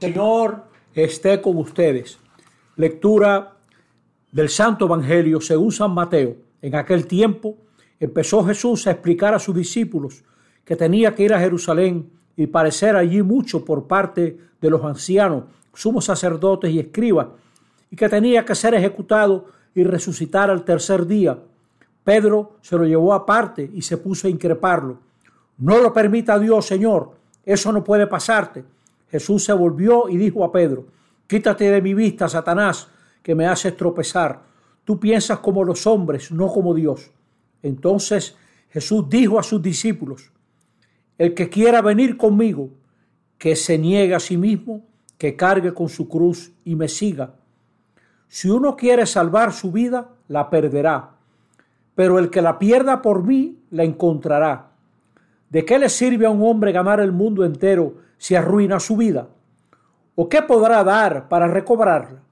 Señor esté con ustedes. Lectura del Santo Evangelio según San Mateo. En aquel tiempo empezó Jesús a explicar a sus discípulos que tenía que ir a Jerusalén y parecer allí mucho por parte de los ancianos, sumos sacerdotes y escribas, y que tenía que ser ejecutado y resucitar al tercer día. Pedro se lo llevó aparte y se puso a increparlo. No lo permita Dios, Señor, eso no puede pasarte. Jesús se volvió y dijo a Pedro, Quítate de mi vista, Satanás, que me haces tropezar. Tú piensas como los hombres, no como Dios. Entonces Jesús dijo a sus discípulos, El que quiera venir conmigo, que se niegue a sí mismo, que cargue con su cruz y me siga. Si uno quiere salvar su vida, la perderá, pero el que la pierda por mí, la encontrará. ¿De qué le sirve a un hombre ganar el mundo entero si arruina su vida? ¿O qué podrá dar para recobrarla?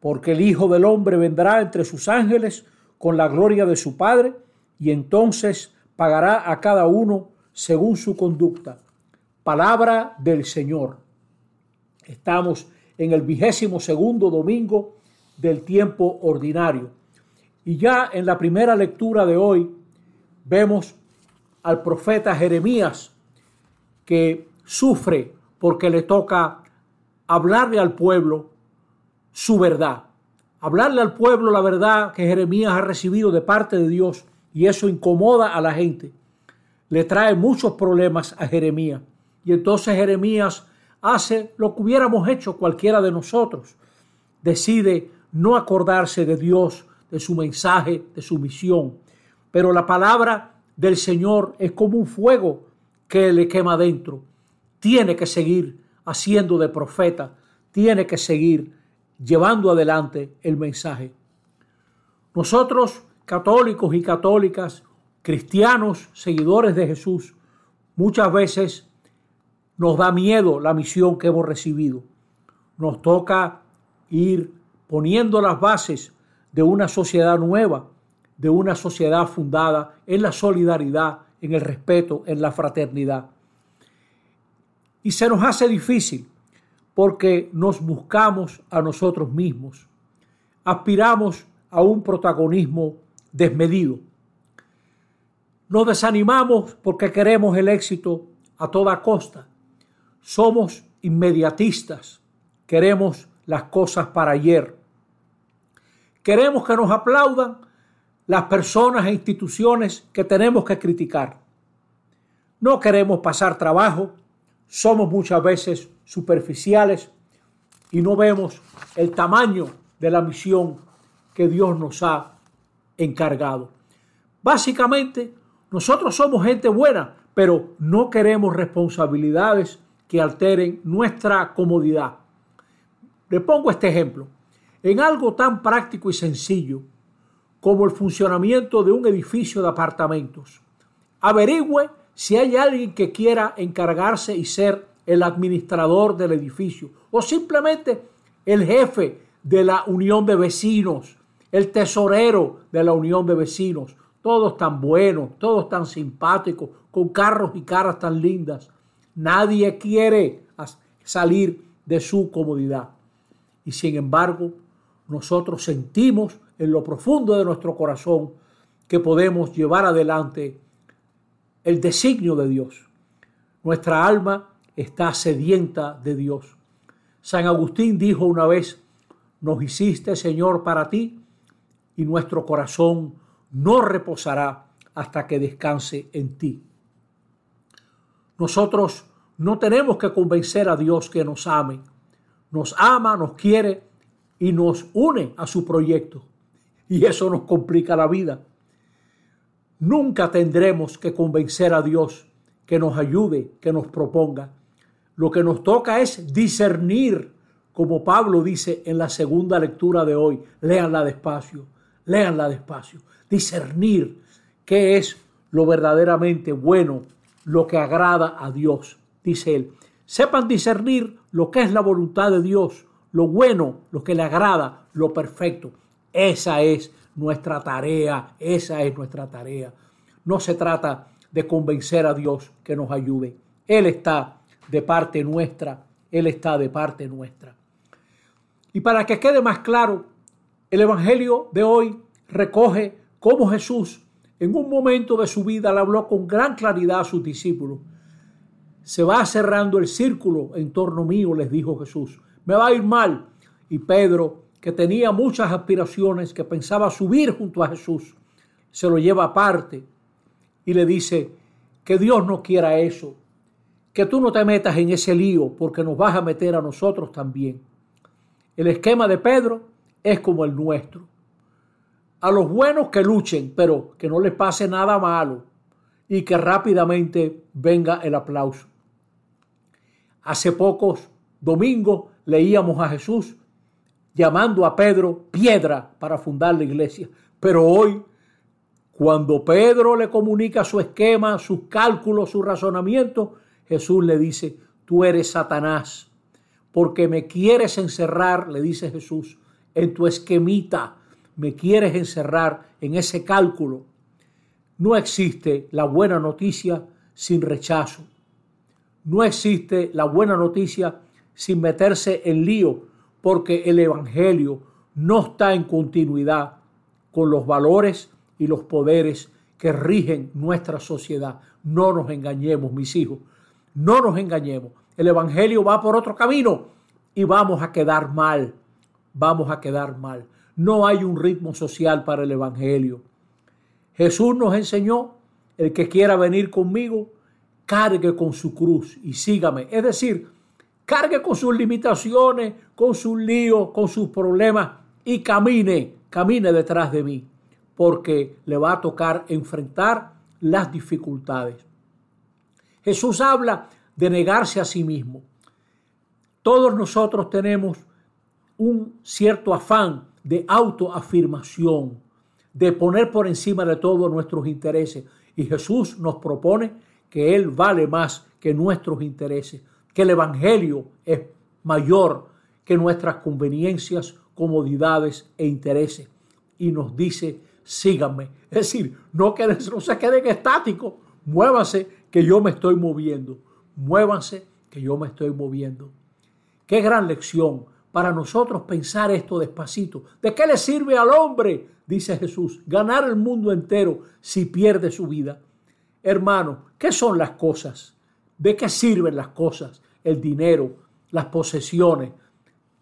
Porque el Hijo del Hombre vendrá entre sus ángeles con la gloria de su Padre y entonces pagará a cada uno según su conducta. Palabra del Señor. Estamos en el vigésimo segundo domingo del tiempo ordinario. Y ya en la primera lectura de hoy vemos al profeta Jeremías que sufre porque le toca hablarle al pueblo su verdad. Hablarle al pueblo la verdad que Jeremías ha recibido de parte de Dios y eso incomoda a la gente. Le trae muchos problemas a Jeremías. Y entonces Jeremías hace lo que hubiéramos hecho cualquiera de nosotros. Decide no acordarse de Dios, de su mensaje, de su misión. Pero la palabra del Señor es como un fuego que le quema dentro. Tiene que seguir haciendo de profeta, tiene que seguir llevando adelante el mensaje. Nosotros, católicos y católicas, cristianos, seguidores de Jesús, muchas veces nos da miedo la misión que hemos recibido. Nos toca ir poniendo las bases de una sociedad nueva, de una sociedad fundada en la solidaridad, en el respeto, en la fraternidad. Y se nos hace difícil porque nos buscamos a nosotros mismos, aspiramos a un protagonismo desmedido. Nos desanimamos porque queremos el éxito a toda costa. Somos inmediatistas, queremos las cosas para ayer. Queremos que nos aplaudan las personas e instituciones que tenemos que criticar. No queremos pasar trabajo, somos muchas veces superficiales y no vemos el tamaño de la misión que Dios nos ha encargado. Básicamente, nosotros somos gente buena, pero no queremos responsabilidades que alteren nuestra comodidad. Le pongo este ejemplo. En algo tan práctico y sencillo como el funcionamiento de un edificio de apartamentos. Averigüe si hay alguien que quiera encargarse y ser el administrador del edificio o simplemente el jefe de la unión de vecinos, el tesorero de la unión de vecinos, todos tan buenos, todos tan simpáticos, con carros y caras tan lindas. Nadie quiere salir de su comodidad. Y sin embargo, nosotros sentimos en lo profundo de nuestro corazón que podemos llevar adelante el designio de Dios. Nuestra alma está sedienta de Dios. San Agustín dijo una vez, nos hiciste Señor para ti y nuestro corazón no reposará hasta que descanse en ti. Nosotros no tenemos que convencer a Dios que nos ame. Nos ama, nos quiere y nos une a su proyecto. Y eso nos complica la vida. Nunca tendremos que convencer a Dios que nos ayude, que nos proponga. Lo que nos toca es discernir, como Pablo dice en la segunda lectura de hoy. Léanla despacio, léanla despacio. Discernir qué es lo verdaderamente bueno, lo que agrada a Dios, dice él. Sepan discernir lo que es la voluntad de Dios, lo bueno, lo que le agrada, lo perfecto. Esa es nuestra tarea, esa es nuestra tarea. No se trata de convencer a Dios que nos ayude. Él está de parte nuestra Él está de parte nuestra. Y para que quede más claro, el Evangelio de hoy recoge cómo Jesús en un momento de su vida le habló con gran claridad a sus discípulos. Se va cerrando el círculo en torno mío, les dijo Jesús. Me va a ir mal. Y Pedro, que tenía muchas aspiraciones, que pensaba subir junto a Jesús, se lo lleva aparte y le dice que Dios no quiera eso, que tú no te metas en ese lío porque nos vas a meter a nosotros también. El esquema de Pedro es como el nuestro. A los buenos que luchen, pero que no les pase nada malo y que rápidamente venga el aplauso. Hace pocos domingos leíamos a Jesús llamando a Pedro piedra para fundar la iglesia, pero hoy cuando Pedro le comunica su esquema, sus cálculos, su razonamiento, Jesús le dice, tú eres Satanás, porque me quieres encerrar, le dice Jesús, en tu esquemita, me quieres encerrar en ese cálculo. No existe la buena noticia sin rechazo. No existe la buena noticia sin meterse en lío, porque el Evangelio no está en continuidad con los valores y los poderes que rigen nuestra sociedad. No nos engañemos, mis hijos, no nos engañemos. El Evangelio va por otro camino y vamos a quedar mal, vamos a quedar mal. No hay un ritmo social para el Evangelio. Jesús nos enseñó, el que quiera venir conmigo, cargue con su cruz y sígame. Es decir, cargue con sus limitaciones, con sus líos, con sus problemas y camine, camine detrás de mí porque le va a tocar enfrentar las dificultades. Jesús habla de negarse a sí mismo. Todos nosotros tenemos un cierto afán de autoafirmación, de poner por encima de todo nuestros intereses. Y Jesús nos propone que Él vale más que nuestros intereses, que el Evangelio es mayor que nuestras conveniencias, comodidades e intereses. Y nos dice síganme. Es decir, no, queden, no se queden estáticos, muévanse que yo me estoy moviendo, muévanse que yo me estoy moviendo. Qué gran lección para nosotros pensar esto despacito. ¿De qué le sirve al hombre, dice Jesús, ganar el mundo entero si pierde su vida? Hermano, ¿qué son las cosas? ¿De qué sirven las cosas? El dinero, las posesiones,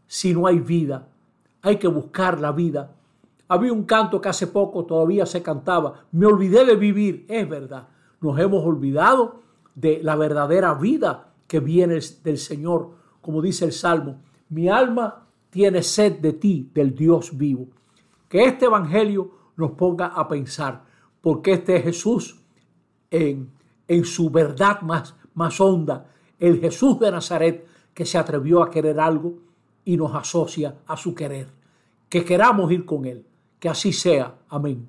si no hay vida. Hay que buscar la vida había un canto que hace poco todavía se cantaba. Me olvidé de vivir. Es verdad. Nos hemos olvidado de la verdadera vida que viene del Señor. Como dice el Salmo, mi alma tiene sed de ti, del Dios vivo. Que este Evangelio nos ponga a pensar, porque este es Jesús en, en su verdad más, más honda, el Jesús de Nazaret que se atrevió a querer algo y nos asocia a su querer. Que queramos ir con Él. Que así sea. Amén.